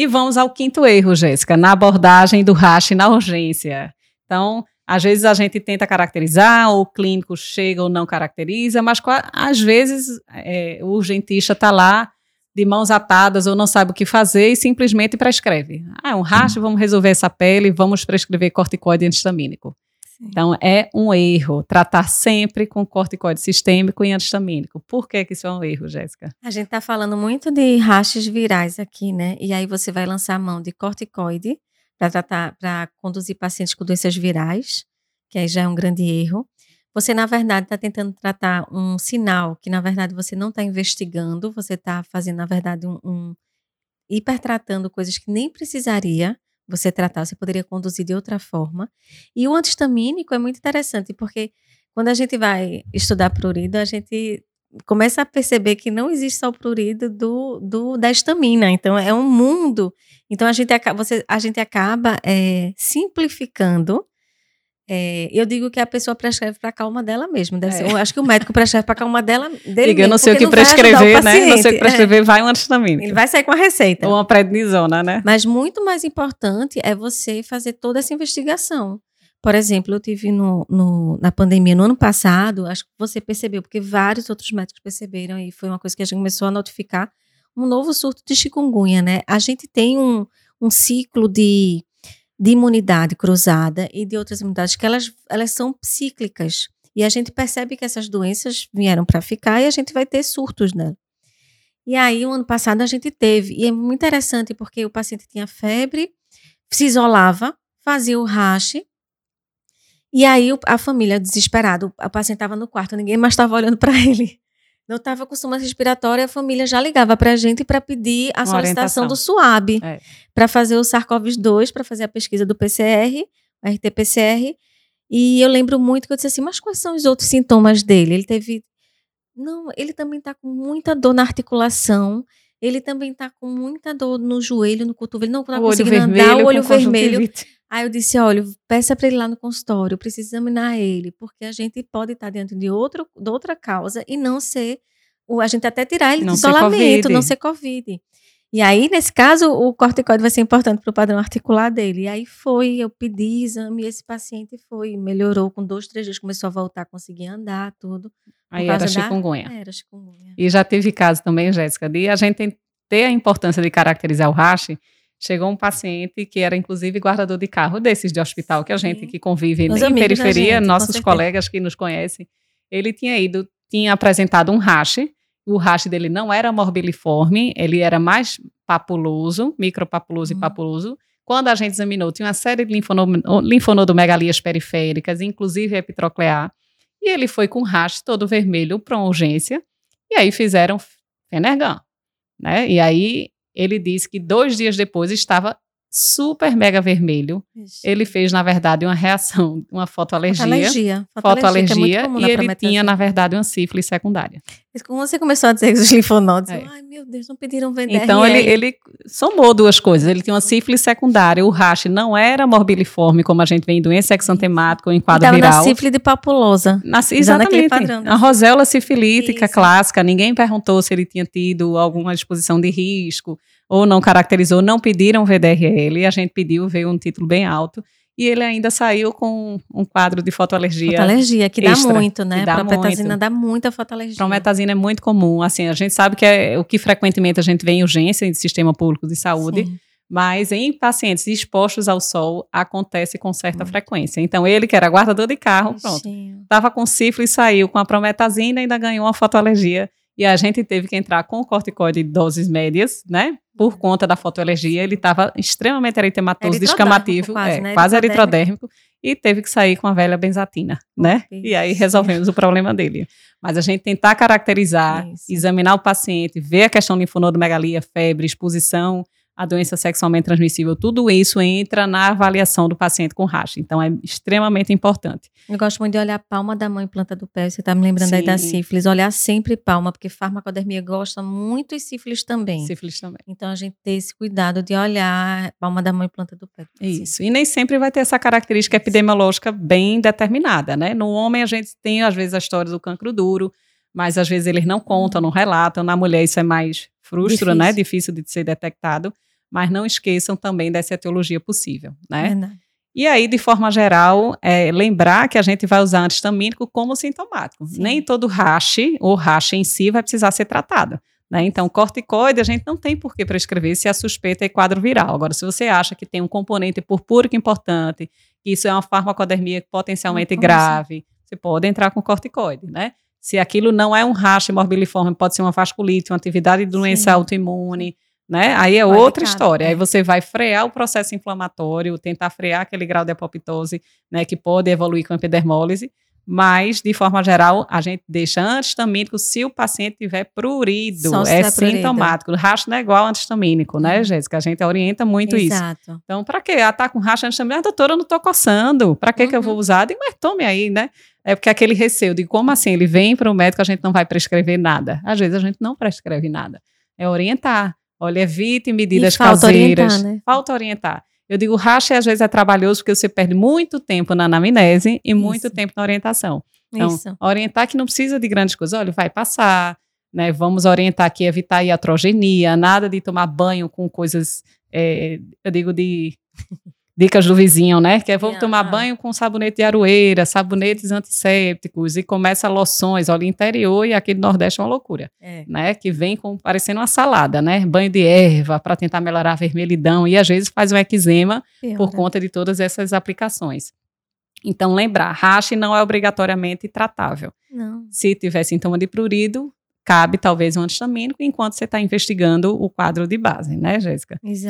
E vamos ao quinto erro, Jéssica, na abordagem do rache na urgência. Então, às vezes a gente tenta caracterizar, o clínico chega ou não caracteriza, mas às vezes é, o urgentista está lá de mãos atadas ou não sabe o que fazer e simplesmente prescreve. Ah, é um rache, vamos resolver essa pele, vamos prescrever corticoide antistamínico. Então, é um erro tratar sempre com corticoide sistêmico e antistamínico. Por que, que isso é um erro, Jéssica? A gente está falando muito de rachas virais aqui, né? E aí você vai lançar a mão de corticoide para tratar, para conduzir pacientes com doenças virais, que aí já é um grande erro. Você, na verdade, está tentando tratar um sinal que, na verdade, você não está investigando, você está fazendo, na verdade, um, um hipertratando coisas que nem precisaria você tratar, você poderia conduzir de outra forma. E o antistamínico é muito interessante, porque quando a gente vai estudar prurido, a gente começa a perceber que não existe só o prurido do, do, da estamina. Então, é um mundo. Então, a gente, você, a gente acaba é, simplificando é, eu digo que a pessoa prescreve para a calma dela mesmo. Deve é. ser, eu acho que o médico prescreve para a calma dela dele Diga, eu não sei o que prescrever, né? Não sei o que prescrever, é. vai um antistamínico. Ele vai sair com a receita. Ou uma prednisona, né? Mas muito mais importante é você fazer toda essa investigação. Por exemplo, eu tive no, no, na pandemia no ano passado, acho que você percebeu, porque vários outros médicos perceberam, e foi uma coisa que a gente começou a notificar, um novo surto de chikungunya, né? A gente tem um, um ciclo de de imunidade cruzada e de outras imunidades que elas, elas são cíclicas. E a gente percebe que essas doenças vieram para ficar e a gente vai ter surtos nela. E aí, o ano passado, a gente teve. E é muito interessante porque o paciente tinha febre, se isolava, fazia o rache. E aí, a família desesperada, o paciente estava no quarto, ninguém mais estava olhando para ele não estava com soma respiratória, a família já ligava para a gente para pedir a Uma solicitação do SUAB, é. para fazer o SARS-CoV-2, para fazer a pesquisa do PCR, RT-PCR. E eu lembro muito que eu disse assim, mas quais são os outros sintomas dele? Ele teve... Não, ele também está com muita dor na articulação, ele também está com muita dor no joelho, no cotovelo, não está conseguindo andar, o olho vermelho. Aí eu disse, olha, peça para ele lá no consultório, eu preciso examinar ele, porque a gente pode estar dentro de, outro, de outra causa e não ser, a gente até tirar ele não do isolamento, não ser Covid. E aí, nesse caso, o corticoide vai ser importante para o padrão articular dele. E aí foi, eu pedi exame, e esse paciente foi, melhorou com dois, três dias, começou a voltar, conseguia andar, tudo. Aí era chikungunya. Era chikungunya. E já teve caso também, Jéssica, de a gente ter a importância de caracterizar o rache, chegou um paciente que era inclusive guardador de carro desses de hospital, que a gente que convive Os em periferia, gente, nossos colegas que nos conhecem, ele tinha ido, tinha apresentado um rache, o rache dele não era morbiliforme, ele era mais papuloso, micropapuloso uhum. e papuloso. Quando a gente examinou, tinha uma série de linfonodomegalias periféricas, inclusive epitroclear, e ele foi com rache todo vermelho para uma urgência, e aí fizeram Fenergan, né? E aí ele disse que dois dias depois estava super mega vermelho. Ixi. Ele fez, na verdade, uma reação, uma fotoalergia. Fotoalergia. Fotoalergia, fotoalergia é e ele tinha, na verdade, uma sífilis secundária. Como você começou a dizer os linfonodos, é. ai meu Deus, não pediram vender. Então ele, ele somou duas coisas. Ele tinha uma sífilis secundária. O rache não era morbiliforme, como a gente vê em doença exantemática ou em quadro Estava viral. na sífilis de papulosa. Na, exatamente. Padrão, a roséola sifilítica Isso. clássica. Ninguém perguntou se ele tinha tido alguma exposição de risco ou não caracterizou, não pediram VDRL, a gente pediu, veio um título bem alto, e ele ainda saiu com um quadro de fotoalergia. Fotoalergia, que extra, dá muito, né? Dá Prometazina dá muita fotoalergia. Prometazina é muito comum, assim, a gente sabe que é o que frequentemente a gente vê em urgência em sistema público de saúde, Sim. mas em pacientes expostos ao sol acontece com certa frequência. Então, ele que era guardador de carro, pronto, estava com sífilis, saiu com a prometazina e ainda ganhou uma fotoalergia e a gente teve que entrar com o corticoide de doses médias, né? Por conta da fotoalergia, ele estava extremamente eritematoso, descamativo, quase, é, né? quase eritrodérmico, e teve que sair com a velha benzatina, né? E aí resolvemos o problema dele. Mas a gente tentar caracterizar, Isso. examinar o paciente, ver a questão de linfonodomegalia, febre, exposição, a doença sexualmente transmissível, tudo isso entra na avaliação do paciente com racha. Então, é extremamente importante. Eu gosto muito de olhar a palma da mão e planta do pé. Você está me lembrando Sim. aí da sífilis. Olhar sempre palma, porque farmacodermia gosta muito e sífilis também. Sífilis também. Então, a gente ter esse cuidado de olhar palma da mão e planta do pé. Isso. E nem sempre vai ter essa característica epidemiológica bem determinada, né? No homem, a gente tem, às vezes, a história do cancro duro, mas às vezes eles não contam, não relatam. Na mulher, isso é mais frustro, né? Difícil de ser detectado mas não esqueçam também dessa etiologia possível, né? Verdade. E aí, de forma geral, é, lembrar que a gente vai usar antistamínico como sintomático. Sim. Nem todo rache ou rache em si vai precisar ser tratado. Né? Então, corticoide a gente não tem por que prescrever se a suspeita é quadro viral. Agora, se você acha que tem um componente purpúrico importante, que isso é uma farmacodermia potencialmente grave, você pode entrar com corticoide, né? Se aquilo não é um rache morbiliforme, pode ser uma vasculite, uma atividade de doença Sim. autoimune, né? Aí é outra história. É. Aí você vai frear o processo inflamatório, tentar frear aquele grau de apoptose, né, que pode evoluir com epidermólise, mas, de forma geral, a gente deixa antistamínico se o paciente tiver prurido, é sintomático. Racho não é igual antistamínico, né, uhum. Jéssica? A gente orienta muito Exato. isso. Então, para que? Ah, tá com racho antistamínico? Ah, doutora, eu não tô coçando. Para que uhum. que eu vou uhum. usar? Digo, mas tome aí, né? É porque aquele receio de como assim ele vem para o médico, a gente não vai prescrever nada. Às vezes a gente não prescreve nada. É orientar. Olha, evite medidas e falta caseiras. Orientar, né? Falta orientar. Eu digo, racha às vezes é trabalhoso porque você perde muito tempo na anamnese e muito Isso. tempo na orientação. Então, Isso. orientar que não precisa de grandes coisas. Olha, vai passar, né? Vamos orientar aqui, evitar iatrogenia, nada de tomar banho com coisas, é, eu digo, de dicas do vizinho, né? Que é vou tomar banho com sabonete de aroeira, sabonetes antissépticos e começa loções, olha, interior e aqui no Nordeste é uma loucura, é. né? Que vem com parecendo uma salada, né? Banho de erva para tentar melhorar a vermelhidão e às vezes faz um eczema Piora. por conta de todas essas aplicações. Então, lembrar, rache não é obrigatoriamente tratável. Não. Se tiver sintoma de prurido, cabe talvez um antistamínico enquanto você está investigando o quadro de base, né, Jéssica? Exato.